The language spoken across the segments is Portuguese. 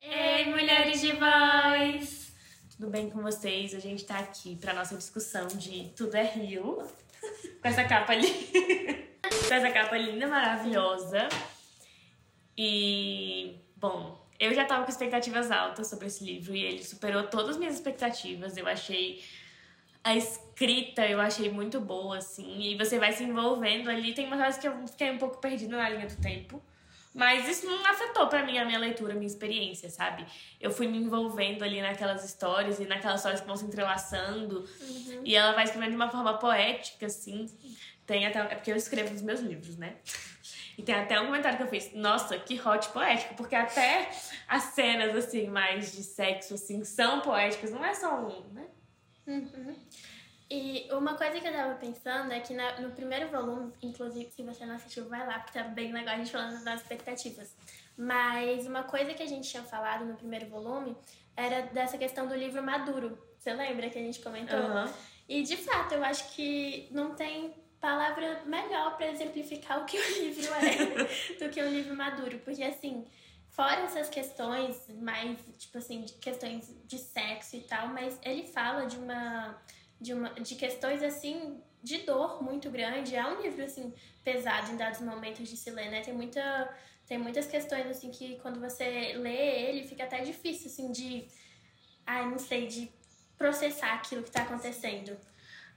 Ei, mulheres de voz! Tudo bem com vocês? A gente tá aqui pra nossa discussão de Tudo é Rio. Com essa capa ali. com essa capa linda, maravilhosa. E, bom, eu já tava com expectativas altas sobre esse livro e ele superou todas as minhas expectativas. Eu achei a escrita, eu achei muito boa, assim. E você vai se envolvendo ali. Tem umas horas que eu fiquei um pouco perdida na linha do tempo. Mas isso não afetou pra mim a minha leitura, a minha experiência, sabe? Eu fui me envolvendo ali naquelas histórias e naquelas histórias que vão se entrelaçando. E ela vai escrevendo de uma forma poética, assim. Tem até. É porque eu escrevo nos meus livros, né? E tem até um comentário que eu fiz, nossa, que hot poético, porque até as cenas, assim, mais de sexo, assim, são poéticas, não é só um, né? E uma coisa que eu tava pensando é que na- no primeiro volume, inclusive, se você não assistiu, vai lá, porque tá bem legal a gente falando das expectativas. Mas uma coisa que a gente tinha falado no primeiro volume era dessa questão do livro maduro. Você lembra que a gente comentou? Aham. E de fato, eu acho que não tem palavra melhor pra exemplificar o que o livro é do que um livro maduro. Porque assim, fora essas questões mais, tipo assim, de questões de sexo e tal, mas ele fala de uma. de, uma, de questões assim de dor muito grande. É um livro assim pesado em dados momentos de se ler, né? Tem muita. Tem muitas questões assim que quando você lê ele fica até difícil assim de. Ai, não sei, de processar aquilo que tá acontecendo.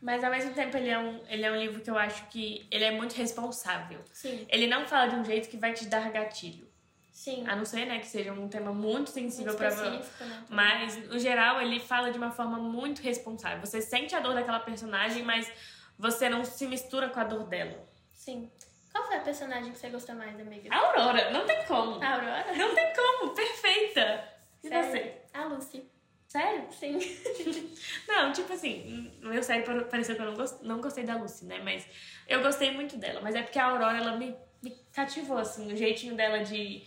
Mas ao mesmo tempo ele é, um, ele é um livro que eu acho que ele é muito responsável. Sim, Ele não fala de um jeito que vai te dar gatilho. Sim. A não ser, né, que seja um tema muito sensível específico, né? Mas, no geral, ele fala de uma forma muito responsável. Você sente a dor daquela personagem, mas você não se mistura com a dor dela. Sim. Qual foi a personagem que você gostou mais, amiga? A Aurora, não tem como. A Aurora? Não tem como, perfeita. E Sério? você? A Lucy. Sério? Sim. Não, tipo assim, no meu sério pareceu que eu não, gost, não gostei da Lucy, né? Mas eu gostei muito dela. Mas é porque a Aurora, ela me, me cativou, assim, o jeitinho dela de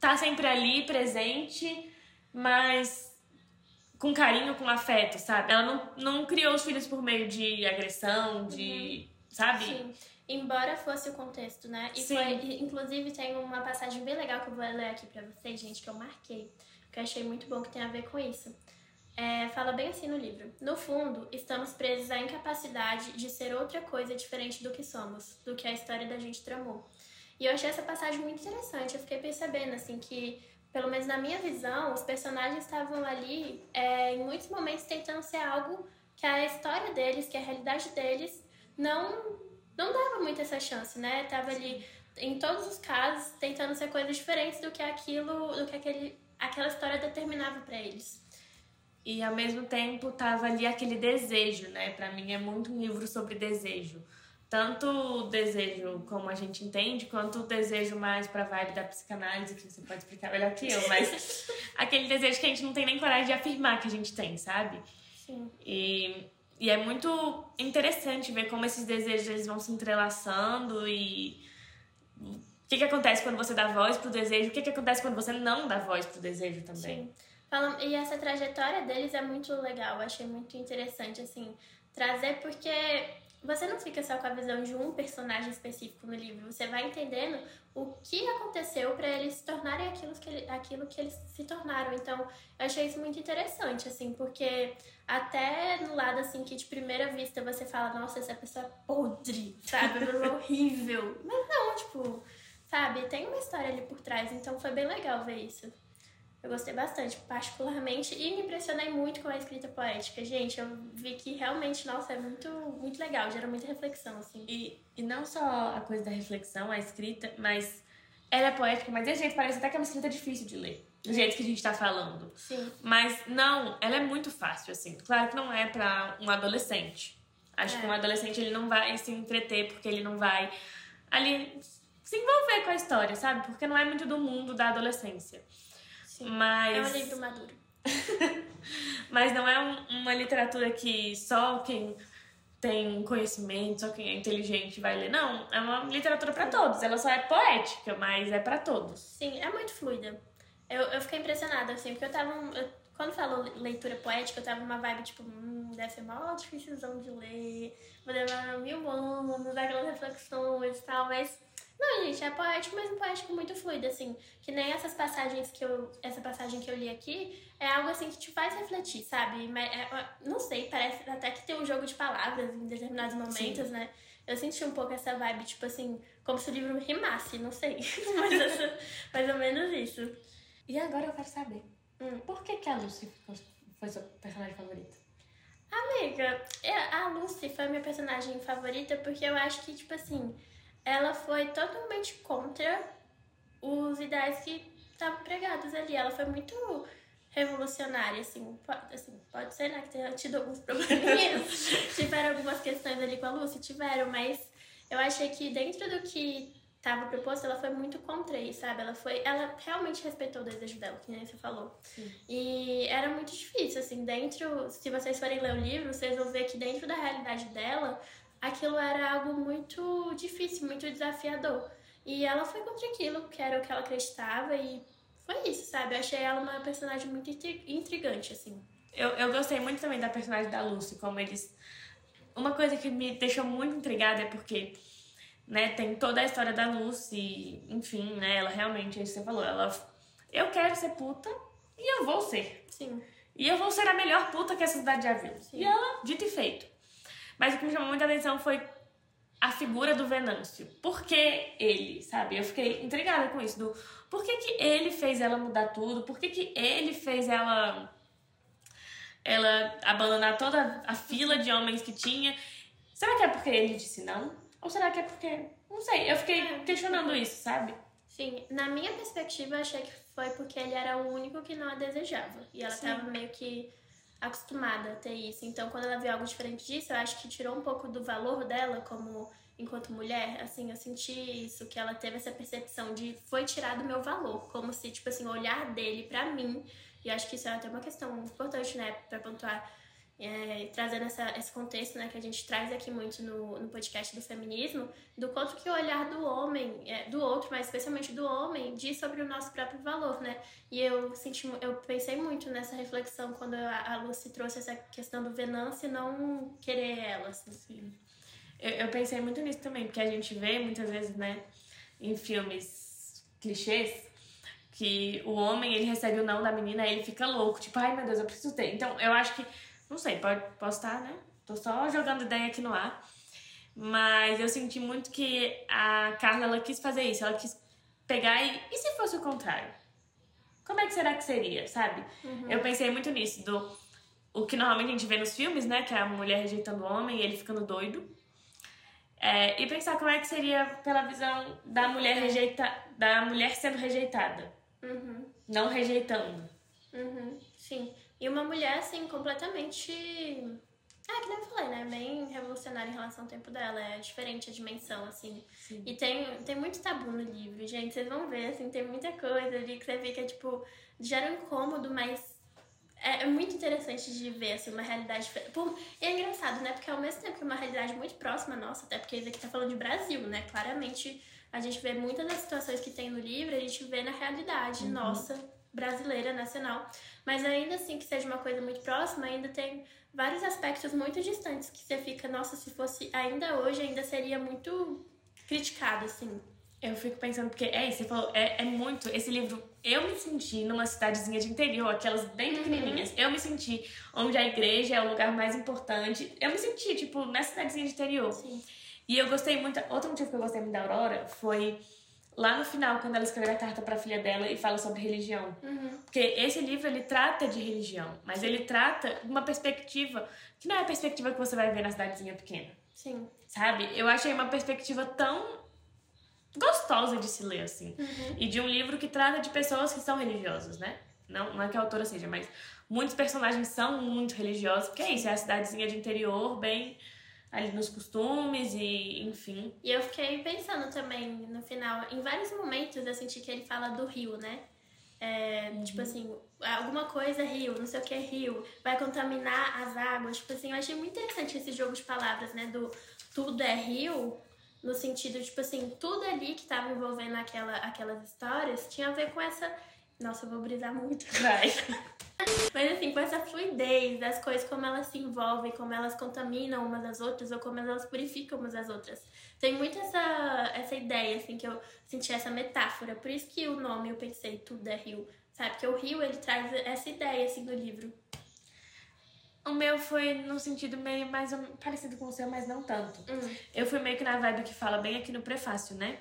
tá sempre ali, presente, mas com carinho, com afeto, sabe? Ela não, não criou os filhos por meio de agressão, de. sabe? Sim. Embora fosse o contexto, né? E Sim. foi, inclusive tem uma passagem bem legal que eu vou ler aqui pra vocês, gente, que eu marquei. Que eu achei muito bom que tem a ver com isso. É, fala bem assim no livro. No fundo, estamos presos à incapacidade de ser outra coisa diferente do que somos, do que a história da gente tramou. E eu achei essa passagem muito interessante. Eu fiquei percebendo, assim, que, pelo menos na minha visão, os personagens estavam ali, é, em muitos momentos, tentando ser algo que a história deles, que a realidade deles, não, não dava muito essa chance, né? Tava ali, em todos os casos, tentando ser coisas diferentes do que aquilo, do que aquele, aquela história determinava pra eles. E ao mesmo tempo tava ali aquele desejo, né? Pra mim é muito um livro sobre desejo. Tanto o desejo como a gente entende, quanto o desejo mais pra vibe da psicanálise, que você pode explicar melhor que eu, mas aquele desejo que a gente não tem nem coragem de afirmar que a gente tem, sabe? Sim. E, e é muito interessante ver como esses desejos eles vão se entrelaçando e o que, que acontece quando você dá voz pro desejo, o que, que acontece quando você não dá voz pro desejo também. Sim. Falam- E essa trajetória deles é muito legal, eu achei muito interessante, assim, trazer, porque você não fica só com a visão de um personagem específico no livro, você vai entendendo o que aconteceu para eles se tornarem aquilo que, ele- aquilo que eles se tornaram. Então, eu achei isso muito interessante, assim, porque até no lado, assim, que de primeira vista você fala, nossa, essa pessoa é podre, sabe? É horrível. Mas não, tipo, sabe? Tem uma história ali por trás, então foi bem legal ver isso. Eu gostei bastante, particularmente, e me impressionei muito com a escrita poética. Gente, eu vi que realmente, nossa, é muito, muito legal, gera muita reflexão, assim. E, e não só a coisa da reflexão, a escrita, mas ela é poética, mas de jeito parece até que é uma escrita difícil de ler. Do jeito que a gente tá falando. Sim, Mas não, ela é muito fácil, assim. Claro que não é pra um adolescente. Acho É. que um adolescente ele não vai se entreter porque ele não vai ali se envolver com a história, sabe? Porque não é muito do mundo da adolescência. Sim. Mas. É um livro maduro. Mas não é um- uma literatura que só quem tem conhecimento, só quem é inteligente vai ler. Não, é uma literatura pra todos. Ela só é poética, mas é pra todos. Sim, é muito fluida. Eu, eu fiquei impressionada, assim, porque eu tava. eu- quando falou leitura poética, eu tava numa vibe tipo, hum, deve ser mó dificilzão de ler, vou demorar reflexões e tal, mas. Não, gente, é poético, mas um poético muito fluido, assim. Que nem essas passagens que eu. Essa passagem que eu li aqui é algo assim que te faz refletir, sabe? Mas, é, não sei, parece até que tem um jogo de palavras em determinados momentos, Sim. né? Eu senti um pouco essa vibe, tipo assim, como se o livro rimasse, não sei. mas essa- mais ou menos isso. E agora eu quero saber. Hum. Por que, que a Lucy foi sua personagem favorita? Amiga, é, a Lucy foi a minha personagem favorita porque eu acho que, tipo assim, ela foi totalmente contra os ideais que estavam pregados ali. Ela foi muito revolucionária, assim. Pode, assim, pode ser, né, que tenha tido alguns probleminhas. tiveram algumas questões ali com a Lucy, tiveram, mas eu achei que dentro do que estava proposto, ela foi muito contra isso, sabe? Ela foi, ela realmente respeitou o desejo dela, que nem você falou. E era muito difícil, assim, dentro, se vocês forem ler o livro, vocês vão ver que dentro da realidade dela, aquilo era algo muito difícil, muito desafiador. E ela foi contra aquilo, que era o que ela acreditava, e foi isso, sabe? Eu achei ela uma personagem muito intri- intrigante, assim. Eu, eu gostei muito também da personagem da Lucy, como eles. Uma coisa que me deixou muito intrigada é porque, né, tem toda a história da Lucy, enfim, né, ela realmente, é isso que você falou, ela. Eu quero ser puta e eu vou ser. Sim. E eu vou ser a melhor puta que essa cidade já viu. Sim. E ela, dito e feito. Mas o que me chamou muita atenção foi a figura do Venâncio. Por que ele, sabe? Eu fiquei intrigada com isso. Do por que, que ele fez ela mudar tudo? Por que, que ele fez ela ela abandonar toda a fila de homens que tinha? Será que é porque ele disse não? Ou será que é porque. Não sei, eu fiquei É. questionando isso, sabe? Sim, na minha perspectiva, eu achei que foi porque ele era o único que não a desejava. E ela Sim. estava meio que acostumada a ter isso. Então, quando ela viu algo diferente disso, eu acho que tirou um pouco do valor dela como enquanto mulher. Assim, eu senti isso, que ela teve essa percepção de foi tirado o meu valor. Como se, tipo assim, o olhar dele pra mim. E acho que isso é até uma questão importante, né, pra pontuar. É, trazendo essa, esse contexto né, que a gente traz aqui muito no, no podcast do feminismo, do quanto que o olhar do homem, é, do outro, mas especialmente do homem, diz sobre o nosso próprio valor, né? E eu senti, eu pensei muito nessa reflexão quando a, a Lucy trouxe essa questão do Venâncio e não querer ela, assim. Eu, eu pensei muito nisso também, porque a gente vê muitas vezes, né, em filmes clichês, que o homem, ele recebe o não da menina, aí ele fica louco, tipo, ai meu Deus, eu preciso ter. Então, eu acho que, não sei, pode, posso estar, né? Tô só jogando ideia aqui no ar. Mas eu senti muito que a Carla, ela quis fazer isso, ela quis pegar e, e se fosse o contrário? Como é que será que seria, sabe? Eu pensei muito nisso, do o que normalmente a gente vê nos filmes, né? Que é a mulher rejeitando o homem e ele ficando doido. É, e pensar como é que seria pela visão da mulher rejeita, da mulher sendo rejeitada, Uhum, não rejeitando. uhum, sim. E uma mulher, assim, completamente. É, que nem eu falei, né? Bem revolucionária em relação ao tempo dela. É diferente a dimensão, assim. E tem, tem muito tabu no livro, gente. Vocês vão ver, assim, tem muita coisa ali que você fica, tipo, gera um incômodo, mas é, é muito interessante de ver, assim, uma realidade. Pô, E é engraçado, né? Porque ao mesmo tempo que é uma realidade muito próxima nossa, até porque isso aqui tá falando de Brasil, né? Claramente a gente vê muitas das situações que tem no livro, a gente vê na realidade nossa, brasileira, nacional. Mas ainda assim que seja uma coisa muito próxima, ainda tem vários aspectos muito distantes que você fica, nossa, se fosse ainda hoje, ainda seria muito criticado, assim. Eu fico pensando, porque é isso, você falou, é, é muito. Esse livro, eu me senti numa cidadezinha de interior, aquelas bem pequenininhas. Eu me senti onde a igreja é o lugar mais importante. Eu me senti, tipo, nessa cidadezinha de interior. Sim. E eu gostei muito. Outro motivo que eu gostei muito da Aurora foi lá no final, quando ela escreveu a carta pra filha dela e fala sobre religião. Porque esse livro, ele trata de religião, mas ele trata de uma perspectiva que não é a perspectiva que você vai ver na cidadezinha pequena. Sim. Sabe? Eu achei uma perspectiva tão gostosa de se ler, assim. E de um livro que trata de pessoas que são religiosas, né? Não, não é que a autora seja, mas muitos personagens são muito religiosos, porque é isso, é a cidadezinha de interior, bem ali nos costumes e enfim. E eu fiquei pensando também no final, em vários momentos eu senti que ele fala do rio, né? É, Tipo assim, alguma coisa rio, não sei o que é rio, vai contaminar as águas. Tipo assim, eu achei muito interessante esse jogo de palavras, né? Do tudo é rio, no sentido, tipo assim, tudo ali que tava envolvendo aquela, aquelas histórias tinha a ver com essa. Nossa, eu vou brisar muito. Vai. Mas assim, com essa fluidez das coisas, como elas se envolvem, como elas contaminam umas às outras, ou como elas purificam umas às outras. Tem muito essa, essa ideia, assim, que eu senti essa metáfora. Por isso que o nome eu pensei, tudo é rio. Sabe? Porque o rio, ele traz essa ideia, assim, do livro. O meu foi no sentido meio mais parecido com o seu, mas não tanto. Hum. Eu fui meio que na vibe que fala bem aqui no prefácio, né?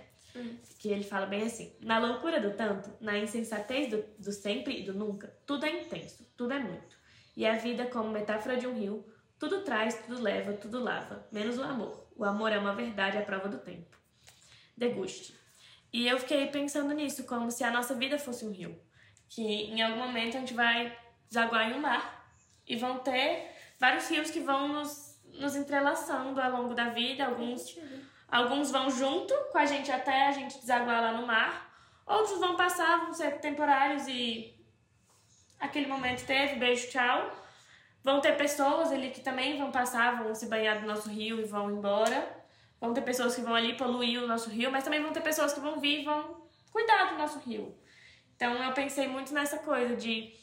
Que ele fala bem assim: na loucura do tanto, na insensatez do, do sempre e do nunca, tudo é intenso, tudo é muito. E a vida, como metáfora de um rio, tudo traz, tudo leva, tudo lava, menos o amor. O amor é uma verdade à prova do tempo. Deguste. E eu fiquei pensando nisso, como se a nossa vida fosse um rio. Que em algum momento a gente vai desaguar em um mar e vão ter vários rios que vão nos, nos entrelaçando ao longo da vida. Alguns, alguns vão junto com a gente até a gente desaguar lá no mar. Outros vão passar, vão ser temporários e aquele momento teve, beijo, tchau. Vão ter pessoas ali que também vão passar, vão se banhar do nosso rio e vão embora. Vão ter pessoas que vão ali poluir o nosso rio, mas também vão ter pessoas que vão vir e vão cuidar do nosso rio. Então eu pensei muito nessa coisa de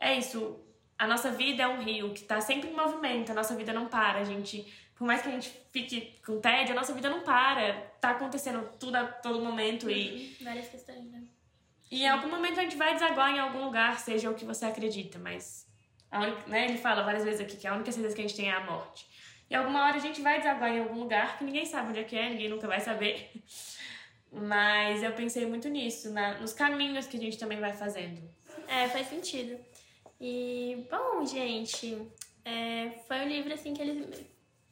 é isso, a nossa vida é um rio que tá sempre em movimento, a nossa vida não para, a gente, por mais que a gente fique com tédio, a nossa vida não para, tá acontecendo tudo a todo momento e Várias questões, né? e em algum momento a gente vai desaguar em algum lugar, seja o que você acredita, mas única, né, ele fala várias vezes aqui que a única certeza que a gente tem é a morte. E alguma hora a gente vai desaguar em algum lugar que ninguém sabe onde é que é, ninguém nunca vai saber. Mas eu pensei muito nisso, na, nos caminhos que a gente também vai fazendo. É, faz sentido. E, bom, gente, é, foi um livro, assim, que eles...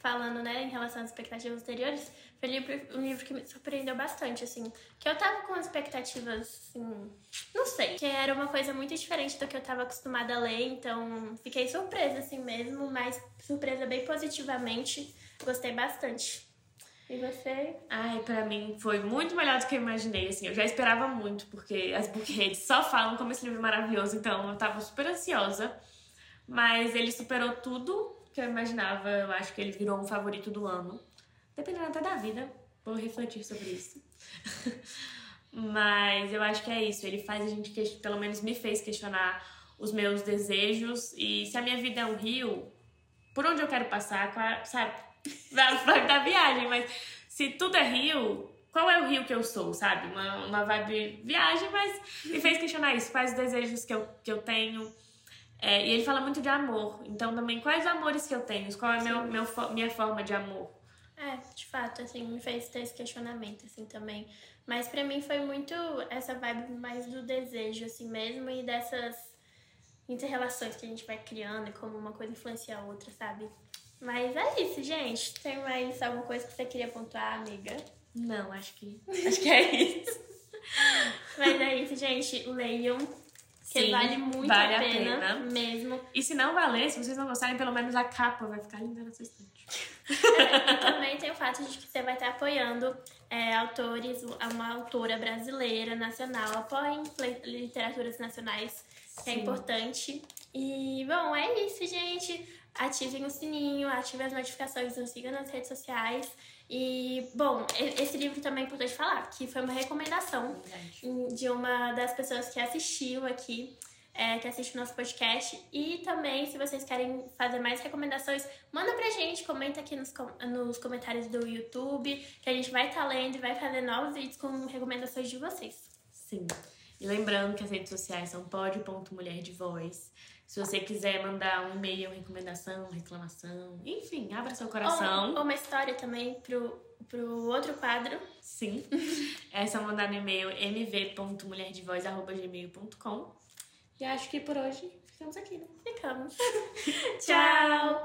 Falando, né, em relação às expectativas anteriores, foi um livro, um livro que me surpreendeu bastante, assim. Que eu tava com expectativas, assim... Não sei. Que era uma coisa muito diferente do que eu tava acostumada a ler, então fiquei surpresa, assim mesmo, mas surpresa bem positivamente. Gostei bastante. E você? Ai, pra mim foi muito melhor do que eu imaginei, assim. Eu já esperava muito, porque as bookheads só falam como esse livro é maravilhoso, então eu tava super ansiosa. Mas ele superou tudo que eu imaginava. Eu acho que ele virou um favorito do ano. Dependendo até da vida, vou refletir sobre isso. Mas eu acho que é isso. Ele faz a gente, pelo menos me fez questionar os meus desejos. E se a minha vida é um rio, por onde eu quero passar, sabe? Vai da viagem, mas se tudo é rio, qual é o rio que eu sou, sabe? Uma, uma vibe viagem, mas me fez questionar isso. Quais os desejos que eu, que eu tenho. É, e ele fala muito de amor. Então, também, quais amores que eu tenho? Qual é meu, meu, minha forma de amor? É, de fato, assim, me fez ter esse questionamento, assim, também. Mas pra mim foi muito essa vibe mais do desejo, assim mesmo, e dessas inter-relações que a gente vai criando e como uma coisa influencia a outra, sabe? Mas é isso, gente. Tem mais alguma coisa que você queria pontuar, amiga? Não, acho que. Acho que é isso. Mas é isso, gente. Leiam. Que Sim, vale muito vale a, a pena, pena. mesmo. E se não valer, se vocês não gostarem, pelo menos a capa vai ficar linda na sua estante. É, e também tem o fato de que você vai estar apoiando é, autores, uma autora brasileira, nacional. Apoiem literaturas nacionais, que é Sim. importante. E, bom, é isso, gente. Ativem o sininho, ativem as notificações, nos sigam nas redes sociais. E, bom, esse livro também é importante falar, que foi uma recomendação de uma das pessoas que assistiu aqui, é, que assiste o nosso podcast. E também, se vocês querem fazer mais recomendações, manda pra gente, comenta aqui nos, nos comentários do YouTube, que a gente vai estar lendo e vai fazer novos vídeos com recomendações de vocês. Sim. E lembrando que as redes sociais são pod.mulher de voz. Se você quiser mandar um e-mail, recomendação, reclamação, enfim, abra seu coração. Ou, ou uma história também pro, pro outro quadro. Sim. É só mandar no e-mail mv.mulherdevoz.gmail.com. E acho que por hoje ficamos aqui, né? Ficamos. Tchau!